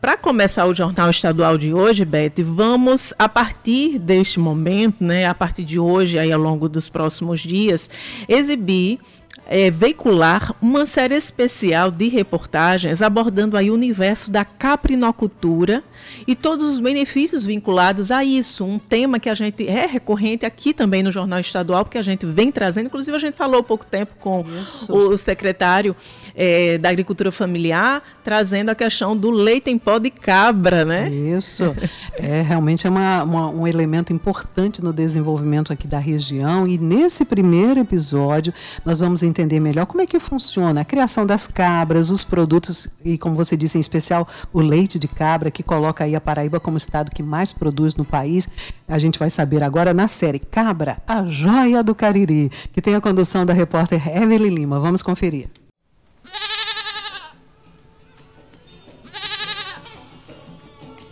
Para começar o Jornal Estadual de hoje, Beth, vamos, a partir deste momento, né, a partir de hoje, aí ao longo dos próximos dias, exibir é, veicular uma série especial de reportagens abordando aí o universo da caprinocultura e todos os benefícios vinculados a isso. Um tema que a gente é recorrente aqui também no Jornal Estadual, porque a gente vem trazendo, inclusive a gente falou há pouco tempo com isso. o secretário é, da Agricultura Familiar, trazendo a questão do leite em pó de cabra, né? Isso. É, realmente é uma, uma, um elemento importante no desenvolvimento aqui da região e nesse primeiro episódio nós vamos entender melhor como é que funciona a criação das cabras, os produtos e, como você disse, em especial o leite de cabra, que coloca aí a Paraíba como estado que mais produz no país. A gente vai saber agora na série Cabra, a joia do Cariri, que tem a condução da repórter Evelyn Lima. Vamos conferir.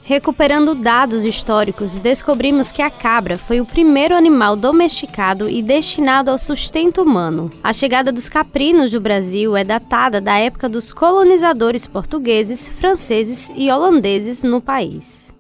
Recuperando dados históricos, descobrimos que a cabra foi o primeiro animal domesticado e destinado ao sustento humano. A chegada dos caprinos do Brasil é datada da época dos colonizadores portugueses, franceses e holandeses no país.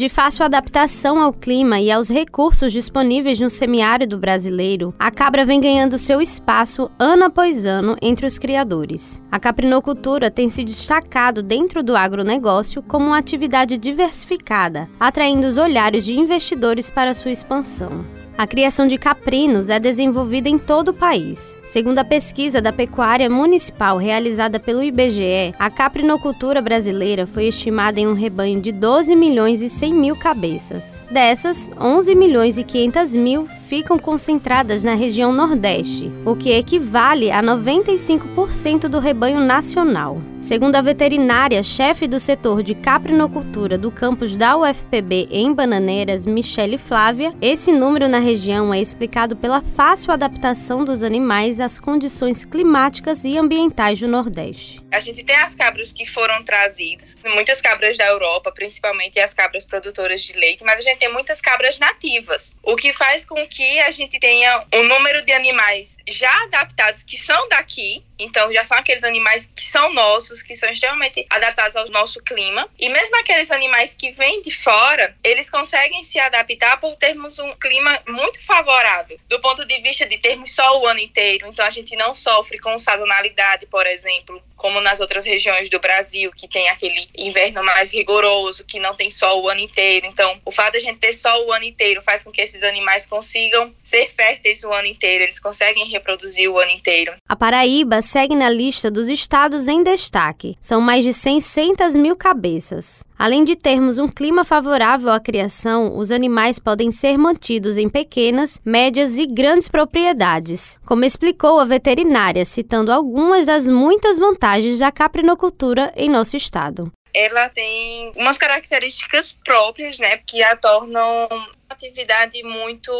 De fácil adaptação ao clima e aos recursos disponíveis no semiárido brasileiro, a cabra vem ganhando seu espaço ano após ano entre os criadores. A caprinocultura tem se destacado dentro do agronegócio como uma atividade diversificada, atraindo os olhares de investidores para sua expansão. A criação de caprinos é desenvolvida em todo o país. Segundo a pesquisa da Pecuária Municipal realizada pelo IBGE, a caprinocultura brasileira foi estimada em um rebanho de 12 milhões e 100 mil cabeças. Dessas, 11 milhões e 500 mil ficam concentradas na região Nordeste, o que equivale a 95% do rebanho nacional. Segundo a veterinária chefe do setor de caprinocultura do campus da UFPB em Bananeiras, Michele Flávia, esse número na região é explicado pela fácil adaptação dos animais às condições climáticas e ambientais do Nordeste. A gente tem as cabras que foram trazidas, muitas cabras da Europa, principalmente as cabras produtoras de leite, mas a gente tem muitas cabras nativas, o que faz com que a gente tenha um número de animais já adaptados que são daqui, então já são aqueles animais que são nossos, que são extremamente adaptados ao nosso clima, e mesmo aqueles animais que vêm de fora, eles conseguem se adaptar por termos um clima muito favorável, do ponto de vista de termos sol o ano inteiro, então a gente não sofre com sazonalidade, por exemplo, como nas outras regiões do Brasil, que tem aquele inverno mais rigoroso, que não tem sol o ano inteiro. Então, o fato de a gente ter sol o ano inteiro faz com que esses animais consigam ser férteis o ano inteiro, eles conseguem reproduzir o ano inteiro. A Paraíba segue na lista dos estados em destaque. São mais de 600 mil cabeças. Além de termos um clima favorável à criação, os animais podem ser mantidos em pequenas, médias e grandes propriedades, como explicou a veterinária, citando algumas das muitas vantagens da caprinocultura em nosso estado. Ela tem umas características próprias, né, que a tornam atividade muito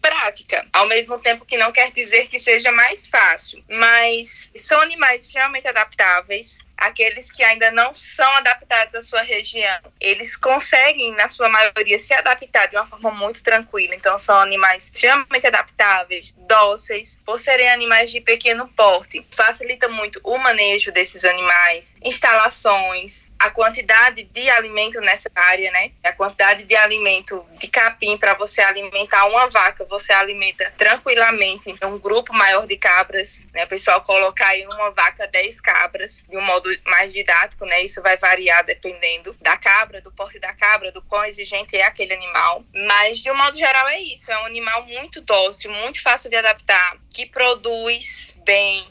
prática, ao mesmo tempo que não quer dizer que seja mais fácil, mas são animais extremamente adaptáveis, aqueles que ainda não são adaptados à sua região, eles conseguem, na sua maioria, se adaptar de uma forma muito tranquila. Então, são animais extremamente adaptáveis, dóceis, por serem animais de pequeno porte. Facilita muito o manejo desses animais, instalações, a quantidade de alimento nessa área, né? A quantidade de alimento de capim para você alimentar uma vaca, você alimenta tranquilamente um grupo maior de cabras, né? O pessoal colocar aí uma vaca 10 cabras de um modo mais didático, né? Isso vai variar dependendo da cabra, do porte da cabra, do quão exigente é aquele animal. Mas de um modo geral é isso, é um animal muito dócil, muito fácil de adaptar, que produz bem,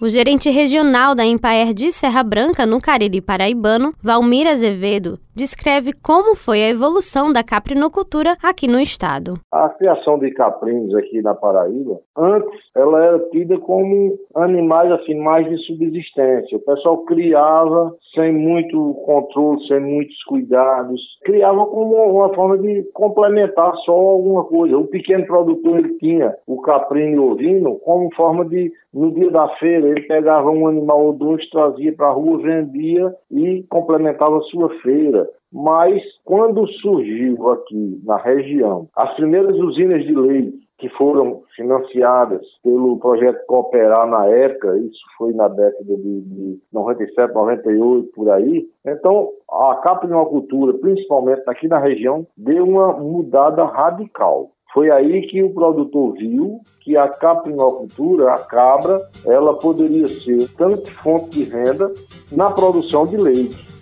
o gerente regional da Empaer de Serra Branca, no Cariri Paraibano, Valmir Azevedo, descreve como foi a evolução da caprinocultura aqui no estado. A criação de caprinos aqui na Paraíba, antes ela era tida como animais assim mais de subsistência. O pessoal criava sem muito controle, sem muitos cuidados, criava como uma forma de complementar só alguma coisa. O pequeno produtor ele tinha o caprino ovino como forma de no dia da feira ele pegava um animal ou dois, trazia para a rua, vendia e complementava a sua feira. Mas quando surgiu aqui na região as primeiras usinas de leite, que foram financiadas pelo projeto Cooperar na época, isso foi na década de, de 97, 98, por aí. Então, a caprinocultura, principalmente aqui na região, deu uma mudada radical. Foi aí que o produtor viu que a caprinocultura, a cabra, ela poderia ser tanto fonte de renda na produção de leite.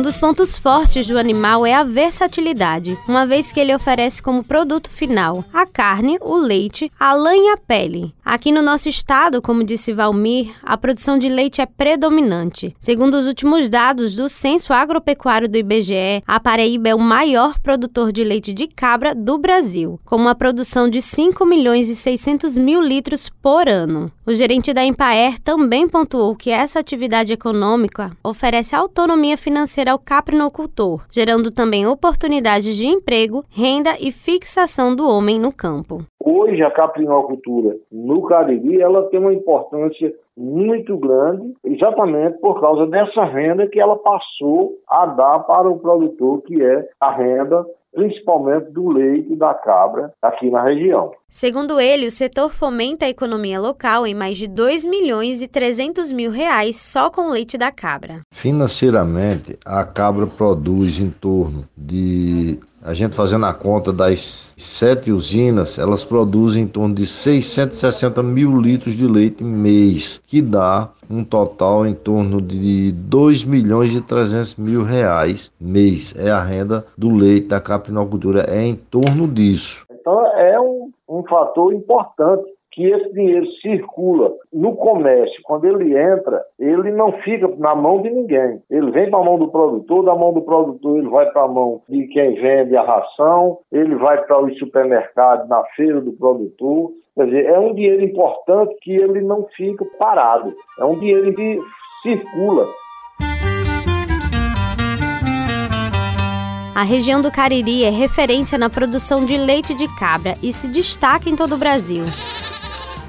Um dos pontos fortes do animal é a versatilidade, uma vez que ele oferece como produto final a carne, o leite, a lã e a pele. Aqui no nosso estado, como disse Valmir, a produção de leite é predominante. Segundo os últimos dados do Censo Agropecuário do IBGE, a Paraíba é o maior produtor de leite de cabra do Brasil, com uma produção de 5 milhões e 600 mil litros por ano. O gerente da Empaer também pontuou que essa atividade econômica oferece autonomia financeira ao caprinocultor, gerando também oportunidades de emprego, renda e fixação do homem no campo. Hoje a caprinocultura no Cariri ela tem uma importância muito grande, exatamente por causa dessa renda que ela passou a dar para o produtor, que é a renda principalmente do leite e da cabra aqui na região. Segundo ele, o setor fomenta a economia local em mais de 2 milhões e 300 mil reais só com o leite da cabra. Financeiramente, a cabra produz em torno de a gente fazendo a conta das sete usinas, elas produzem em torno de 660 mil litros de leite mês, que dá um total em torno de 2 milhões e 300 mil reais mês. É a renda do leite da caprinocultura, é em torno disso. Então é um, um fator importante que esse dinheiro circula no comércio. Quando ele entra, ele não fica na mão de ninguém. Ele vem para a mão do produtor, da mão do produtor ele vai para a mão de quem vende a ração, ele vai para os supermercados, na feira do produtor. Quer dizer, é um dinheiro importante que ele não fica parado. É um dinheiro que circula. A região do Cariri é referência na produção de leite de cabra e se destaca em todo o Brasil.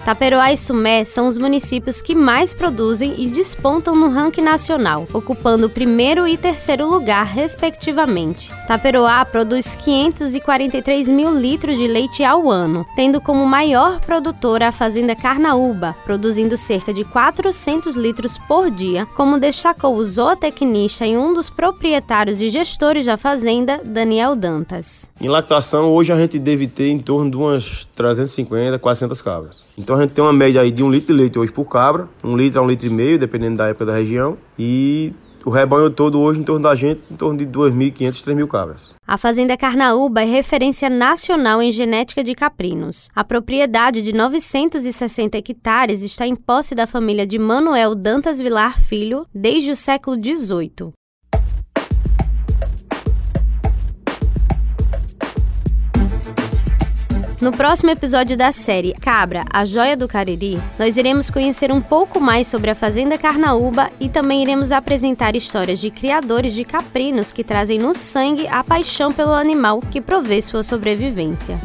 Taperoá e Sumé são os municípios que mais produzem e despontam no ranking nacional, ocupando o primeiro e terceiro lugar, respectivamente. Taperoá produz 543 mil litros de leite ao ano, tendo como maior produtora a Fazenda Carnaúba, produzindo cerca de 400 litros por dia, como destacou o zootecnista e um dos proprietários e gestores da fazenda, Daniel Dantas. Em lactação, hoje a gente deve ter em torno de umas 350, 400 cabras. Então, a gente tem uma média aí de um litro de leite hoje por cabra, um litro a um litro e meio, dependendo da época da região. E o rebanho todo hoje em torno da gente, em torno de 2.500, 3.000 cabras. A Fazenda Carnaúba é referência nacional em genética de caprinos. A propriedade de 960 hectares está em posse da família de Manuel Dantas Vilar Filho desde o século XVIII. No próximo episódio da série Cabra, a Joia do Cariri, nós iremos conhecer um pouco mais sobre a Fazenda Carnaúba e também iremos apresentar histórias de criadores de caprinos que trazem no sangue a paixão pelo animal que provê sua sobrevivência.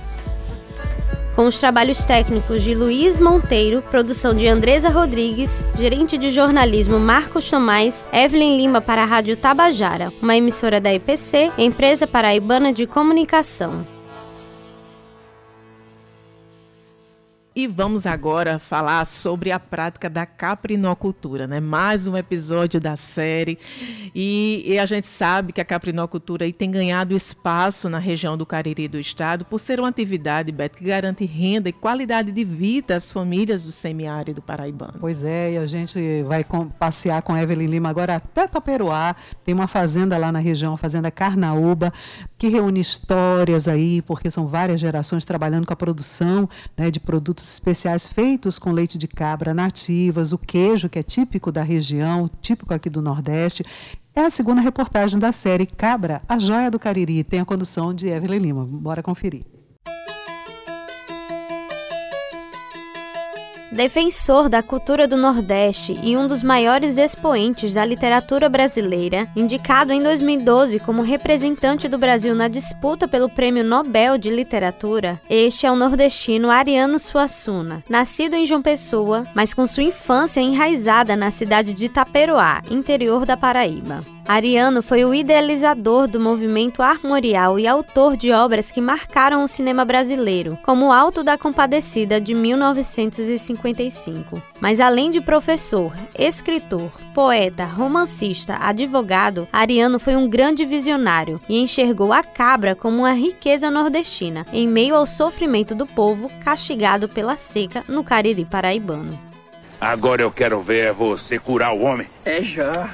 Com os trabalhos técnicos de Luiz Monteiro, produção de Andresa Rodrigues, gerente de jornalismo Marcos Tomás, Evelyn Lima para a Rádio Tabajara, uma emissora da EPC, empresa paraibana de comunicação. E vamos agora falar sobre a prática da caprinocultura, né? Mais um episódio da série. E, e, a gente sabe que a caprinocultura tem ganhado espaço na região do Cariri do estado por ser uma atividade, Beto, que garante renda e qualidade de vida às famílias do semiárido paraibano. Pois é, e a gente vai com, passear com Evelyn Lima agora até Taperoá. Tem uma fazenda lá na região, a Fazenda Carnaúba, que reúne histórias aí, porque são várias gerações trabalhando com a produção né, de produtos especiais feitos com leite de cabra nativas, o queijo, que é típico da região, típico aqui do Nordeste. É a segunda reportagem da série Cabra, a Joia do Cariri. Tem a condução de Evelyn Lima. Bora conferir. Defensor da cultura do Nordeste e um dos maiores expoentes da literatura brasileira, indicado em 2012 como representante do Brasil na disputa pelo Prêmio Nobel de Literatura, este é o nordestino Ariano Suassuna, nascido em João Pessoa, mas com sua infância enraizada na cidade de Taperoá, interior da Paraíba. Ariano foi o idealizador do movimento armorial e autor de obras que marcaram o cinema brasileiro, como o Alto da Compadecida de 1955. Mas além de professor, escritor, poeta, romancista, advogado, Ariano foi um grande visionário e enxergou a cabra como uma riqueza nordestina, em meio ao sofrimento do povo castigado pela seca no Cariri paraibano. Agora eu quero ver você curar o homem. É já.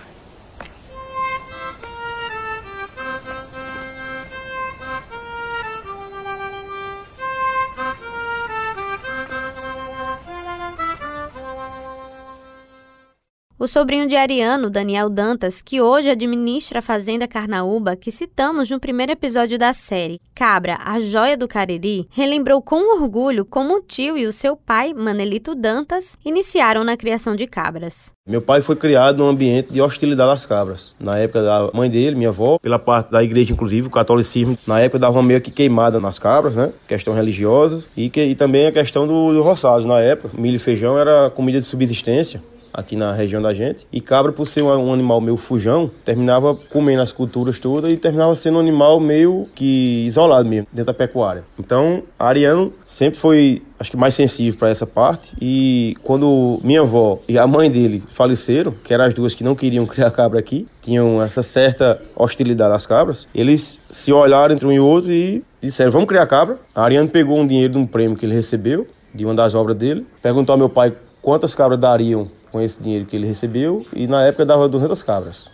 O sobrinho de Ariano, Daniel Dantas, que hoje administra a Fazenda Carnaúba, que citamos no primeiro episódio da série Cabra, a Joia do Cariri, relembrou com orgulho como o tio e o seu pai, Manelito Dantas, iniciaram na criação de cabras. Meu pai foi criado num ambiente de hostilidade às cabras. Na época da mãe dele, minha avó, pela parte da igreja, inclusive, o catolicismo, na época dava meio que queimada nas cabras, né? Questão religiosa. E, que, e também a questão do, do roçado. Na época, milho e feijão era comida de subsistência aqui na região da gente. E cabra, por ser um, animal meio fujão, terminava comendo as culturas todas e terminava sendo um animal meio que isolado mesmo, dentro da pecuária. Então, Ariano sempre foi, acho que, mais sensível para essa parte. E quando minha avó e a mãe dele faleceram, que eram as duas que não queriam criar cabra aqui, tinham essa certa hostilidade às cabras, eles se olharam entre um e outro e disseram: Vamos criar cabra. A Ariano pegou um dinheiro de um prêmio que ele recebeu, de uma das obras dele, perguntou ao meu pai quantas cabras dariam com esse dinheiro que ele recebeu e na época dava 200 cabras.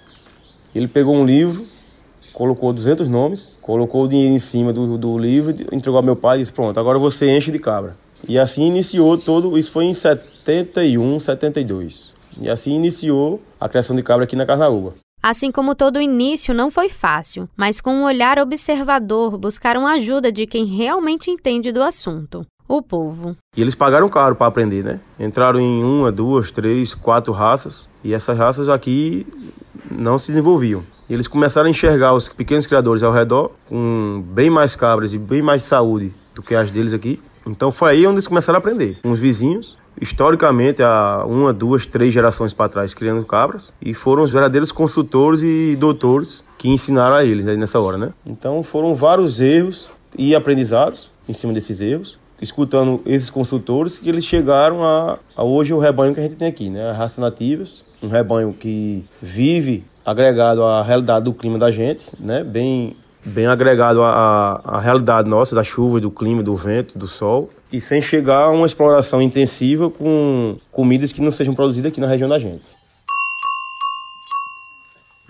Ele pegou um livro, colocou 200 nomes, colocou o dinheiro em cima do, do livro, entregou ao meu pai e disse: Pronto, agora você enche de cabra. E assim iniciou todo, isso foi em 71, 72. E assim iniciou a criação de cabra aqui na Carnaúba. Assim como todo início não foi fácil, mas com um olhar observador buscaram ajuda de quem realmente entende do assunto o povo. E eles pagaram caro para aprender, né? Entraram em uma, duas, três, quatro raças e essas raças aqui não se desenvolviam. E eles começaram a enxergar os pequenos criadores ao redor com bem mais cabras e bem mais saúde do que as deles aqui. Então foi aí onde eles começaram a aprender. Com os vizinhos, historicamente, há uma, duas, três gerações para trás, criando cabras. E foram os verdadeiros consultores e doutores que ensinaram a eles aí nessa hora, né? Então foram vários erros e aprendizados em cima desses erros escutando esses consultores que eles chegaram a, a, hoje o rebanho que a gente tem aqui, né? As raças nativas, um rebanho que vive agregado à realidade do clima da gente, né? Bem, bem agregado à, à realidade nossa, da chuva, do clima, do vento, do sol, e sem chegar a uma exploração intensiva com comidas que não sejam produzidas aqui na região da gente.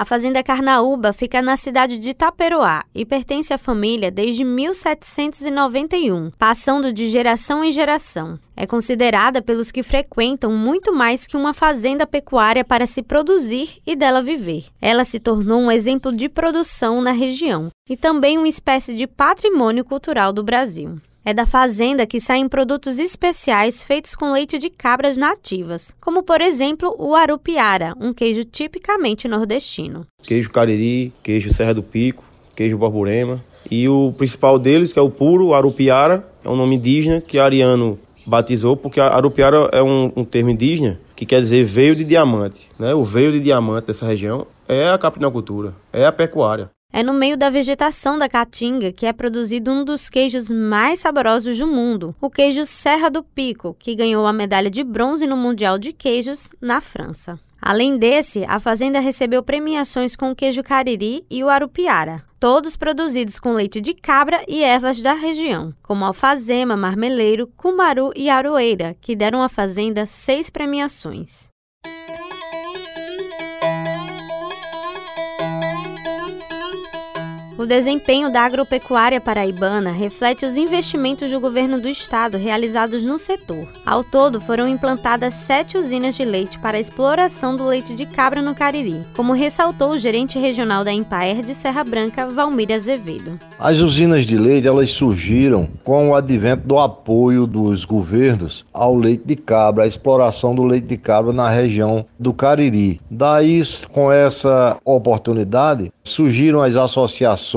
A Fazenda Carnaúba fica na cidade de Taperoá e pertence à família desde 1791, passando de geração em geração. É considerada pelos que frequentam muito mais que uma fazenda pecuária para se produzir e dela viver. Ela se tornou um exemplo de produção na região e também uma espécie de patrimônio cultural do Brasil. É da fazenda que saem produtos especiais feitos com leite de cabras nativas, como por exemplo o arupiara, um queijo tipicamente nordestino. Queijo cariri, queijo Serra do Pico, queijo borborema. E o principal deles, que é o puro arupiara, é um nome indígena que Ariano batizou, porque arupiara é um, um termo indígena que quer dizer veio de diamante. Né? O veio de diamante dessa região é a caprinocultura, é a pecuária. É no meio da vegetação da caatinga que é produzido um dos queijos mais saborosos do mundo, o queijo Serra do Pico, que ganhou a medalha de bronze no Mundial de Queijos na França. Além desse, a fazenda recebeu premiações com o queijo cariri e o arupiara, todos produzidos com leite de cabra e ervas da região, como alfazema, marmeleiro, cumaru e aroeira, que deram à fazenda seis premiações. O desempenho da agropecuária paraibana reflete os investimentos do governo do estado realizados no setor. Ao todo, foram implantadas sete usinas de leite para a exploração do leite de cabra no Cariri, como ressaltou o gerente regional da Empaer de Serra Branca, Valmir Azevedo. As usinas de leite elas surgiram com o advento do apoio dos governos ao leite de cabra, à exploração do leite de cabra na região do Cariri. Daí, com essa oportunidade, surgiram as associações,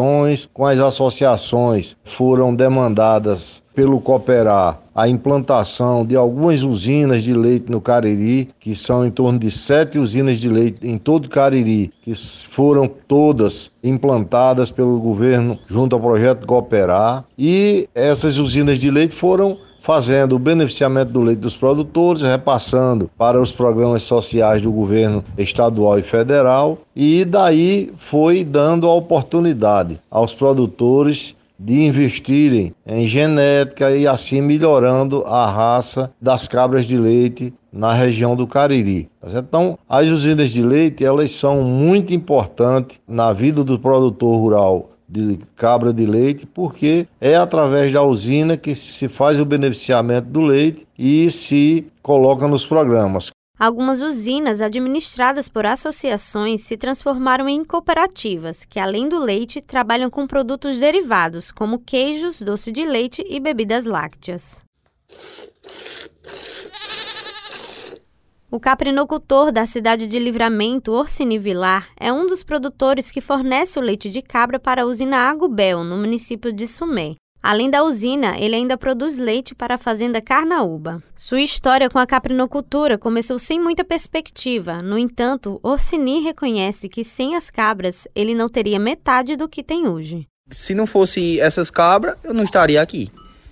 com as associações foram demandadas pelo Cooperar a implantação de algumas usinas de leite no Cariri, que são em torno de sete usinas de leite em todo o Cariri, que foram todas implantadas pelo governo junto ao projeto Cooperar. E essas usinas de leite foram fazendo o beneficiamento do leite dos produtores, repassando para os programas sociais do governo estadual e federal, e daí foi dando a oportunidade aos produtores de investirem em genética e assim melhorando a raça das cabras de leite na região do Cariri. Então, as usinas de leite, elas são muito importantes na vida do produtor rural de cabra de leite, porque é através da usina que se faz o beneficiamento do leite e se coloca nos programas. Algumas usinas administradas por associações se transformaram em cooperativas, que além do leite trabalham com produtos derivados, como queijos, doce de leite e bebidas lácteas. O caprinocultor da cidade de Livramento, Orsini Vilar, é um dos produtores que fornece o leite de cabra para a usina Agubel, no município de Sumé. Além da usina, ele ainda produz leite para a fazenda Carnaúba. Sua história com a caprinocultura começou sem muita perspectiva. No entanto, Orsini reconhece que sem as cabras, ele não teria metade do que tem hoje. Se não fosse essas cabras, eu não estaria aqui.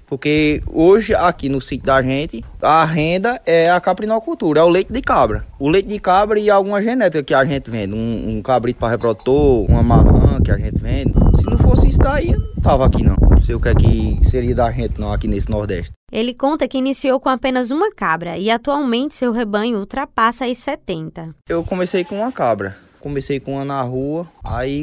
Porque hoje, aqui no sítio da gente, a renda é a caprinocultura, é o leite de cabra. O leite de cabra e alguma genética que a gente vende. Um, um cabrito para reprodutor, uma marrã que a gente vende. Se não fosse isso daí, eu não tava aqui não. Não sei o que é que seria da gente não aqui nesse Nordeste. Ele conta que iniciou com apenas uma cabra e atualmente seu rebanho ultrapassa as 70. Eu comecei com uma cabra. Comecei com uma na rua, aí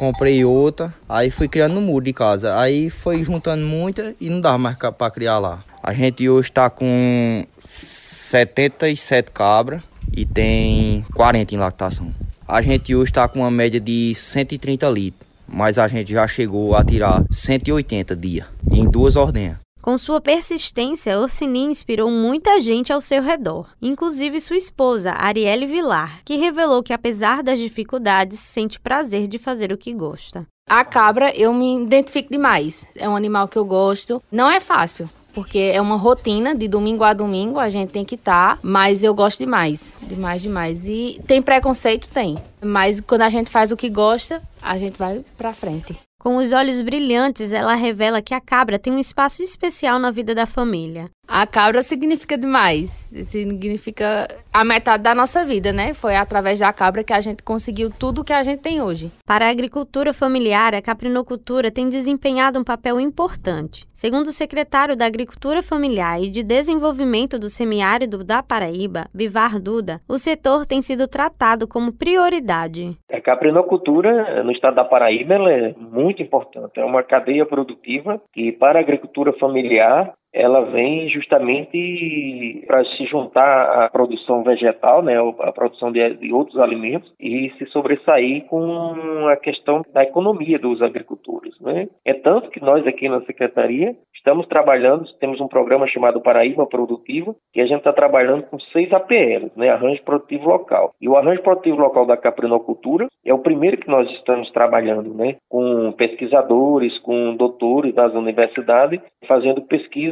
comprei outra, aí fui criando no muro de casa. Aí foi juntando muita e não dava mais para criar lá. A gente hoje está com 77 cabras e tem 40 em lactação. A gente hoje está com uma média de 130 litros, mas a gente já chegou a tirar 180 dias em duas ordenhas. Com sua persistência, Orsini inspirou muita gente ao seu redor, inclusive sua esposa, Arielle Vilar, que revelou que, apesar das dificuldades, sente prazer de fazer o que gosta. A cabra, eu me identifico demais. É um animal que eu gosto. Não é fácil, porque é uma rotina de domingo a domingo, a gente tem que estar, tá, mas eu gosto demais, demais, demais. E tem preconceito? Tem. Mas quando a gente faz o que gosta, a gente vai pra frente. Com os olhos brilhantes, ela revela que a cabra tem um espaço especial na vida da família. A cabra significa demais. Significa a metade da nossa vida, né? Foi através da cabra que a gente conseguiu tudo que a gente tem hoje. Para a agricultura familiar, a caprinocultura tem desempenhado um papel importante. Segundo o secretário da Agricultura Familiar e de Desenvolvimento do Semiárido da Paraíba, Vivar Duda, o setor tem sido tratado como prioridade. A caprinocultura no estado da Paraíba é muito importante. É uma cadeia produtiva que, para a agricultura familiar, ela vem justamente para se juntar à produção vegetal, né, à produção de, de, outros alimentos e se sobressair com a questão da economia dos agricultores. Né? É tanto que nós aqui na Secretaria estamos trabalhando, temos um programa chamado Paraíba Produtiva, que a gente está trabalhando com seis APLs, né, Arranjo Produtivo Local. E o Arranjo Produtivo Local da Caprinocultura é o primeiro que nós estamos trabalhando, né, com pesquisadores, com doutores das universidades, fazendo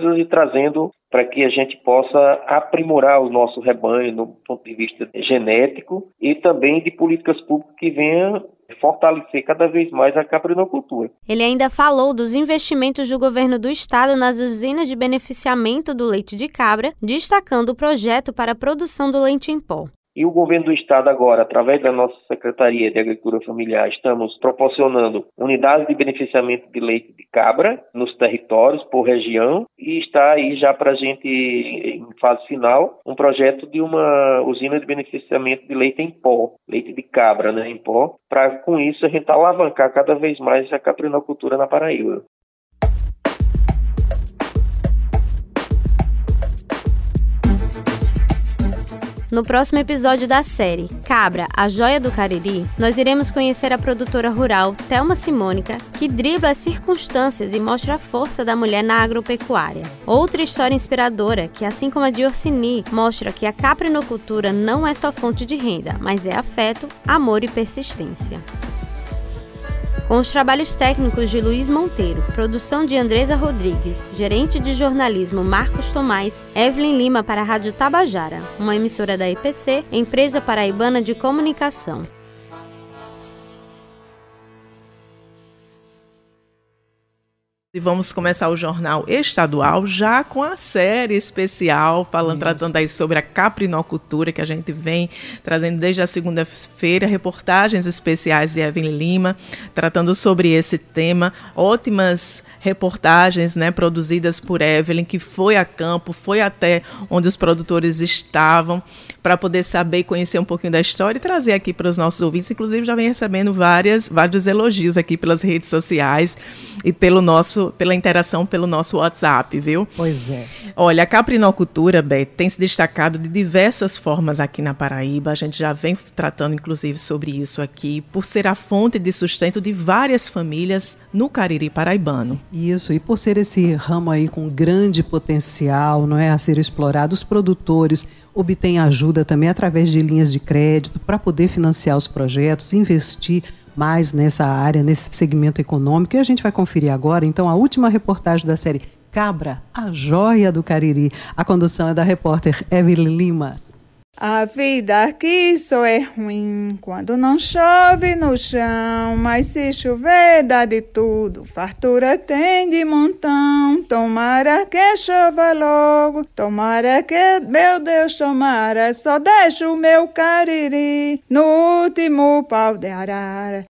pesquisas e trazendo para que a gente possa aprimorar o nosso rebanho no ponto de vista genético e também de políticas públicas que venham fortalecer cada vez mais a caprinocultura. Ele ainda falou dos investimentos do governo do estado nas usinas de beneficiamento do leite de cabra, destacando o projeto para a produção do leite em pó. E o governo do estado agora, através da nossa Secretaria de Agricultura Familiar, estamos proporcionando unidades de beneficiamento de leite de cabra nos territórios por região e está aí já para a gente, em fase final, um projeto de uma usina de beneficiamento de leite em pó, leite de cabra né, em pó, para com isso a gente alavancar cada vez mais a caprinocultura na Paraíba. No próximo episódio da série Cabra, a Joia do Cariri, nós iremos conhecer a produtora rural Thelma Simônica, que dribla as circunstâncias e mostra a força da mulher na agropecuária. Outra história inspiradora, que assim como a de Orsini, mostra que a caprinocultura não é só fonte de renda, mas é afeto, amor e persistência. Com os trabalhos técnicos de Luiz Monteiro, produção de Andresa Rodrigues, gerente de jornalismo Marcos Tomás, Evelyn Lima para a Rádio Tabajara, uma emissora da EPC, Empresa Paraibana de Comunicação. E vamos começar o jornal estadual já com a série especial, falando, Isso. tratando aí sobre a caprinocultura, que a gente vem trazendo desde a segunda-feira, reportagens especiais de Evelyn Lima, tratando sobre esse tema. Ótimas reportagens né, produzidas por Evelyn, que foi a campo, foi até onde os produtores estavam, para poder saber e conhecer um pouquinho da história e trazer aqui para os nossos ouvintes. Inclusive, já vem recebendo várias, vários elogios aqui pelas redes sociais e pelo nosso, pela interação pelo nosso WhatsApp, viu? Pois é. Olha, a caprinocultura, Beth, tem se destacado de diversas formas aqui na Paraíba. A gente já vem tratando, inclusive, sobre isso aqui, por ser a fonte de sustento de várias famílias no Cariri paraibano. Isso, e por ser esse ramo aí com grande potencial, não é, a ser explorado, os produtores obtêm ajuda também através de linhas de crédito para poder financiar os projetos, investir mais nessa área, nesse segmento econômico. E a gente vai conferir agora, então, a última reportagem da série Cabra, a joia do Cariri. A condução é da repórter Evelyn Lima. A vida aqui só é ruim quando não chove no chão, mas se chover dá de tudo, fartura tem de montão. Tomara que chova logo, tomara que, meu Deus, tomara, só deixa o meu cariri no último pau de arara.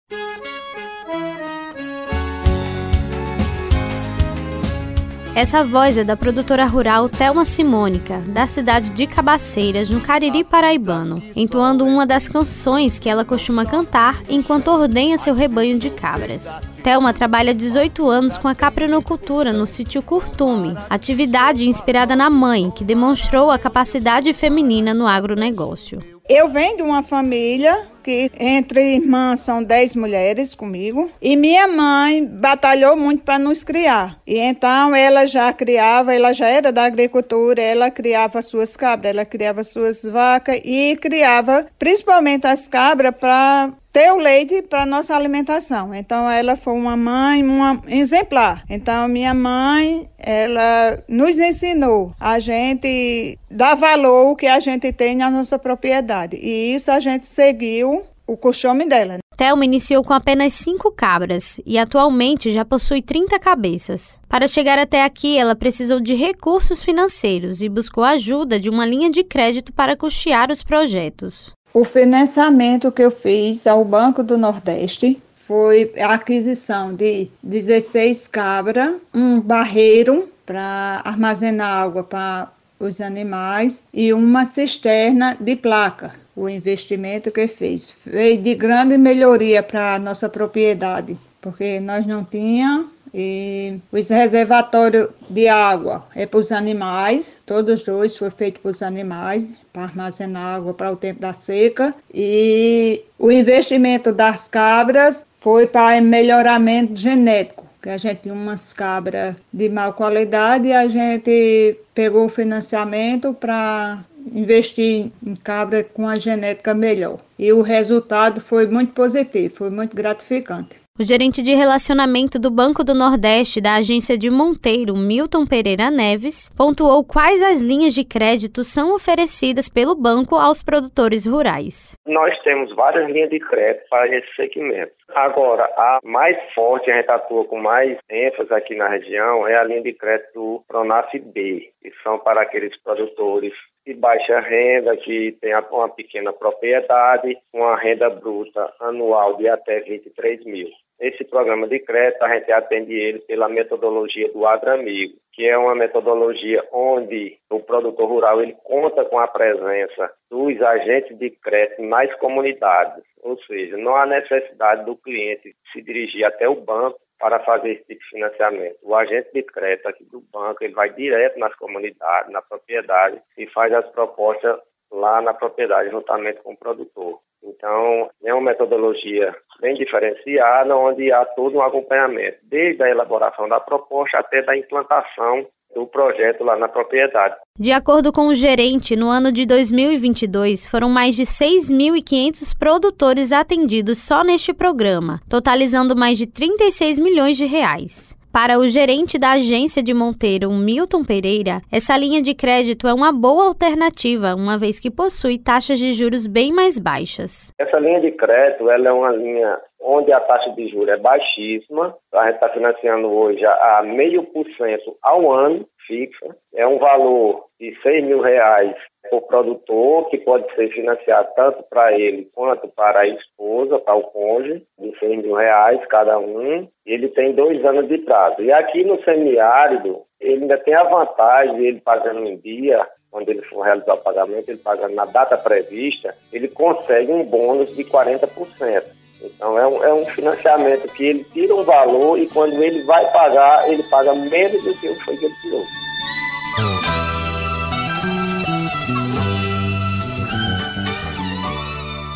Essa voz é da produtora rural Thelma Simônica, da cidade de Cabaceiras, no Cariri Paraibano, entoando uma das canções que ela costuma cantar enquanto ordenha seu rebanho de cabras. Thelma trabalha 18 anos com a caprinocultura no sítio Curtume, atividade inspirada na mãe, que demonstrou a capacidade feminina no agronegócio. Eu venho de uma família que entre irmãs são 10 mulheres comigo e minha mãe batalhou muito para nos criar. E então ela já criava, ela já era da agricultura, ela criava suas cabras, ela criava suas vacas e criava principalmente as cabras para ter o leite para nossa alimentação. Então ela foi uma mãe uma exemplar. Então minha mãe, ela nos ensinou a gente dar valor que a gente tem na nossa propriedade. E isso a gente seguiu o costume dela. Thelma iniciou com apenas cinco cabras e atualmente já possui 30 cabeças. Para chegar até aqui, ela precisou de recursos financeiros e buscou ajuda de uma linha de crédito para custear os projetos. O financiamento que eu fiz ao Banco do Nordeste foi a aquisição de 16 cabras, um barreiro para armazenar água para os animais e uma cisterna de placa. O investimento que fez veio de grande melhoria para a nossa propriedade, porque nós não tínhamos e os reservatórios de água é para os animais, todos dois foram feitos para os animais, para armazenar água para o tempo da seca. E o investimento das cabras foi para melhoramento genético, que a gente tinha umas cabras de má qualidade e a gente pegou o financiamento para investir em cabra com a genética melhor. E o resultado foi muito positivo, foi muito gratificante. O gerente de relacionamento do Banco do Nordeste da agência de Monteiro, Milton Pereira Neves, pontuou quais as linhas de crédito são oferecidas pelo banco aos produtores rurais. Nós temos várias linhas de crédito para esse segmento. Agora, a mais forte, a gente atua com mais ênfase aqui na região, é a linha de crédito Pronaf B, que são para aqueles produtores de baixa renda, que tem uma pequena propriedade, uma renda bruta anual de até 23 mil. Esse programa de crédito, a gente atende ele pela metodologia do Amigo, que é uma metodologia onde o produtor rural ele conta com a presença dos agentes de crédito nas comunidades, ou seja, não há necessidade do cliente se dirigir até o banco para fazer esse tipo de financiamento. O agente de crédito aqui do banco, ele vai direto nas comunidades, na propriedade e faz as propostas lá na propriedade juntamente com o produtor. Então, é uma metodologia bem diferenciada, onde há todo um acompanhamento, desde a elaboração da proposta até da implantação do projeto lá na propriedade. De acordo com o gerente, no ano de 2022 foram mais de 6.500 produtores atendidos só neste programa, totalizando mais de 36 milhões de reais. Para o gerente da agência de Monteiro, Milton Pereira, essa linha de crédito é uma boa alternativa, uma vez que possui taxas de juros bem mais baixas. Essa linha de crédito ela é uma linha onde a taxa de juros é baixíssima. A gente está financiando hoje a meio por cento ao ano fixa. É um valor de 6 mil reais por produtor, que pode ser financiado tanto para ele quanto para a esposa, para o cônjuge, de 6 mil reais cada um. Ele tem dois anos de prazo. E aqui no semiárido, ele ainda tem a vantagem ele pagando em dia, quando ele for realizar o pagamento, ele pagando na data prevista, ele consegue um bônus de 40%. Então é um, é um financiamento que ele tira um valor e quando ele vai pagar, ele paga menos do que foi que ele tirou.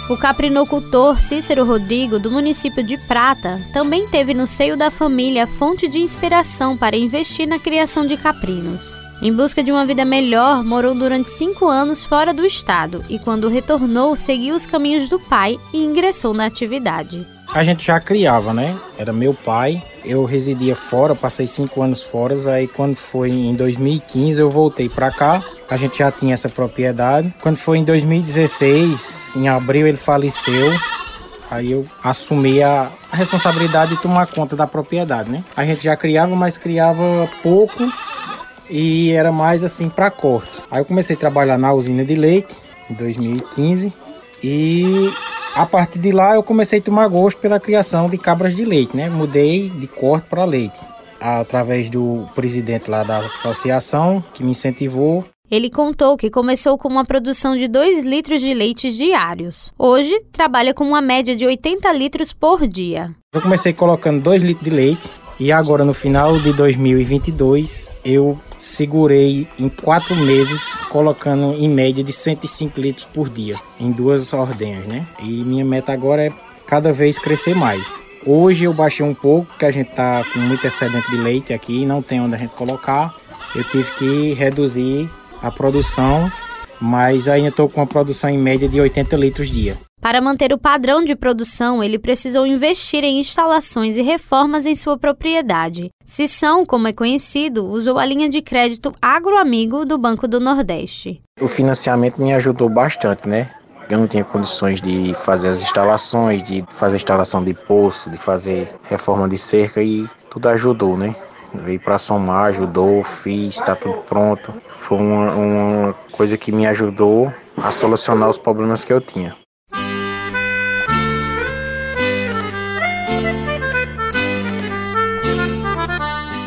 O caprinocultor Cícero Rodrigo, do município de Prata, também teve no seio da família fonte de inspiração para investir na criação de caprinos. Em busca de uma vida melhor, morou durante cinco anos fora do estado e, quando retornou, seguiu os caminhos do pai e ingressou na atividade. A gente já criava, né? Era meu pai. Eu residia fora, passei cinco anos fora. Aí, quando foi em 2015, eu voltei para cá. A gente já tinha essa propriedade. Quando foi em 2016, em abril, ele faleceu. Aí eu assumi a, responsabilidade de tomar conta da propriedade, né? A gente já criava, mas criava pouco e era mais assim para corte. Aí eu comecei a trabalhar na usina de leite em 2015 e a partir de lá eu comecei a tomar gosto pela criação de cabras de leite, né? Mudei de corte para leite através do presidente lá da associação que me incentivou. Ele contou que começou com uma produção de 2 litros de leite diários. Hoje, trabalha com uma média de 80 litros por dia. Eu comecei colocando 2 litros de leite e agora no final de 2022 eu segurei em quatro meses, colocando em média de 105 litros por dia, em duas ordenhas, né? E minha meta agora é cada vez crescer mais. Hoje eu baixei um pouco, porque a gente tá com muito excedente de leite aqui, não tem onde a gente colocar. Eu tive que reduzir a produção, mas ainda estou com uma produção em média de 80 litros dia. Para manter o padrão de produção, ele precisou investir em instalações e reformas em sua propriedade. Sissão, como é conhecido, usou a linha de crédito Agroamigo do Banco do Nordeste. O financiamento me ajudou bastante, né? Eu não tinha condições de fazer as instalações, de fazer instalação de poço, de fazer reforma de cerca e tudo ajudou, né? Veio para somar, ajudou, fiz, está tudo pronto. Foi uma, uma coisa que me ajudou a solucionar os problemas que eu tinha.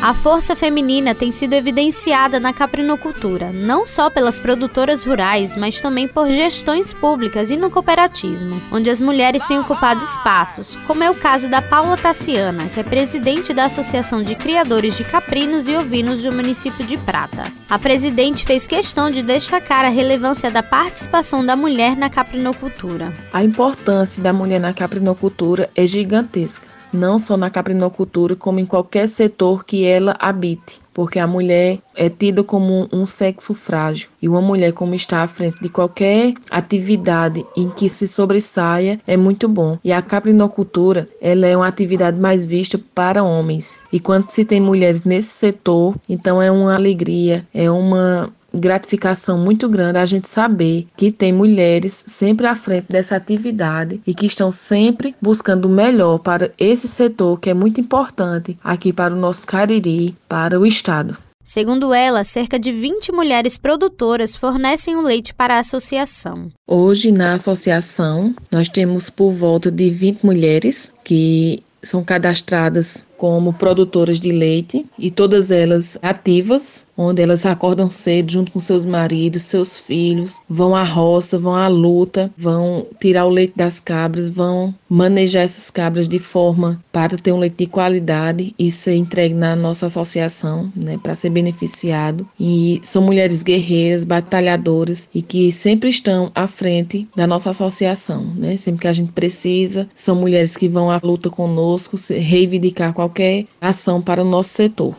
A força feminina tem sido evidenciada na caprinocultura, não só pelas produtoras rurais, mas também por gestões públicas e no cooperativismo, onde as mulheres têm ocupado espaços, como é o caso da Paula Tassiana, que é presidente da Associação de Criadores de Caprinos e Ovinos do município de Prata. A presidente fez questão de destacar a relevância da participação da mulher na caprinocultura. A importância da mulher na caprinocultura é gigantesca não só na caprinocultura, como em qualquer setor que ela habite, porque a mulher é tida como um sexo frágil e uma mulher como está à frente de qualquer atividade em que se sobressaia é muito bom. E a caprinocultura, ela é uma atividade mais vista para homens. E quando se tem mulheres nesse setor, então é uma alegria, é uma gratificação muito grande a gente saber que tem mulheres sempre à frente dessa atividade e que estão sempre buscando o melhor para esse setor que é muito importante aqui para o nosso Cariri, para o estado. Segundo ela, cerca de 20 mulheres produtoras fornecem o leite para a associação. Hoje, na associação, nós temos por volta de 20 mulheres que são cadastradas como produtoras de leite e todas elas ativas, onde elas acordam cedo junto com seus maridos, seus filhos, vão à roça, vão à luta, vão tirar o leite das cabras, vão manejar essas cabras de forma para ter um leite de qualidade e ser entregue na nossa associação, né, para ser beneficiado. E são mulheres guerreiras, batalhadoras e que sempre estão à frente da nossa associação, né? Sempre que a gente precisa, são mulheres que vão à luta conosco, reivindicar qualquer qualquer ação para o nosso setor.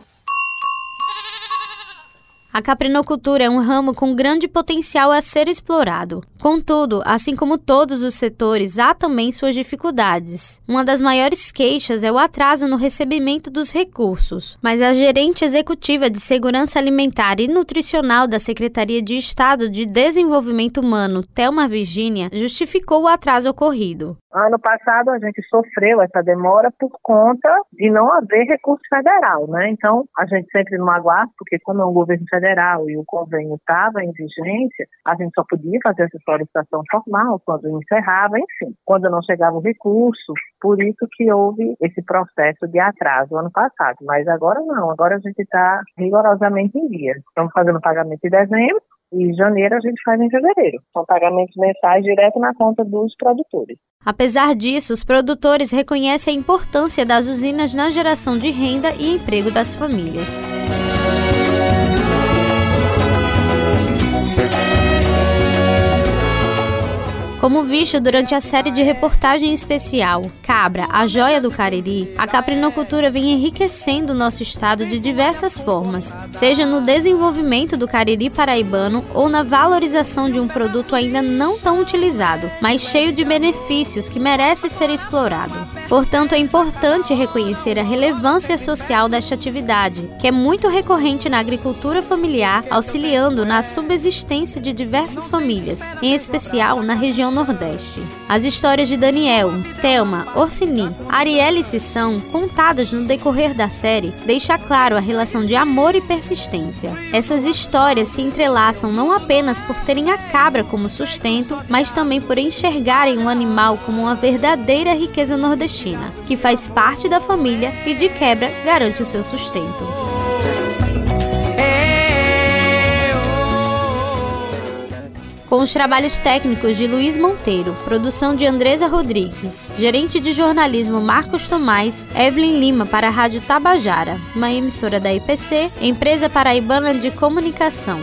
A caprinocultura é um ramo com grande potencial a ser explorado. Contudo, assim como todos os setores, há também suas dificuldades. Uma das maiores queixas é o atraso no recebimento dos recursos, mas a gerente executiva de Segurança Alimentar e Nutricional da Secretaria de Estado de Desenvolvimento Humano, Thelma Virgínia, justificou o atraso ocorrido. Ano passado a gente sofreu essa demora por conta de não haver recurso federal, né? Então a gente sempre no aguardo, porque como é um governo federal e o convênio estava em vigência, a gente só podia fazer essa solicitação formal quando encerrava, enfim, quando não chegava o recurso. Por isso que houve esse processo de atraso ano passado. Mas agora não, agora a gente está rigorosamente em dia. Estamos fazendo pagamento em dezembro, e janeiro a gente faz em fevereiro. São pagamentos mensais direto na conta dos produtores. Apesar disso, os produtores reconhecem a importância das usinas na geração de renda e emprego das famílias. Como visto durante a série de reportagem especial Cabra, a joia do Cariri, a caprinocultura vem enriquecendo o nosso estado de diversas formas, seja no desenvolvimento do Cariri paraibano ou na valorização de um produto ainda não tão utilizado, mas cheio de benefícios que merece ser explorado. Portanto, é importante reconhecer a relevância social desta atividade, que é muito recorrente na agricultura familiar, auxiliando na subsistência de diversas famílias, em especial na região Nordeste. As histórias de Daniel, Thelma, Orsini, Arielle e Sissão, contadas no decorrer da série, deixa claro a relação de amor e persistência. Essas histórias se entrelaçam não apenas por terem a cabra como sustento, mas também por enxergarem o animal como uma verdadeira riqueza que faz parte da família e de quebra garante o seu sustento. com os trabalhos técnicos de Luiz Monteiro, produção de Andresa Rodrigues, gerente de jornalismo Marcos Tomás, Evelyn Lima para a Rádio Tabajara, uma emissora da IPC, empresa paraibana de comunicação.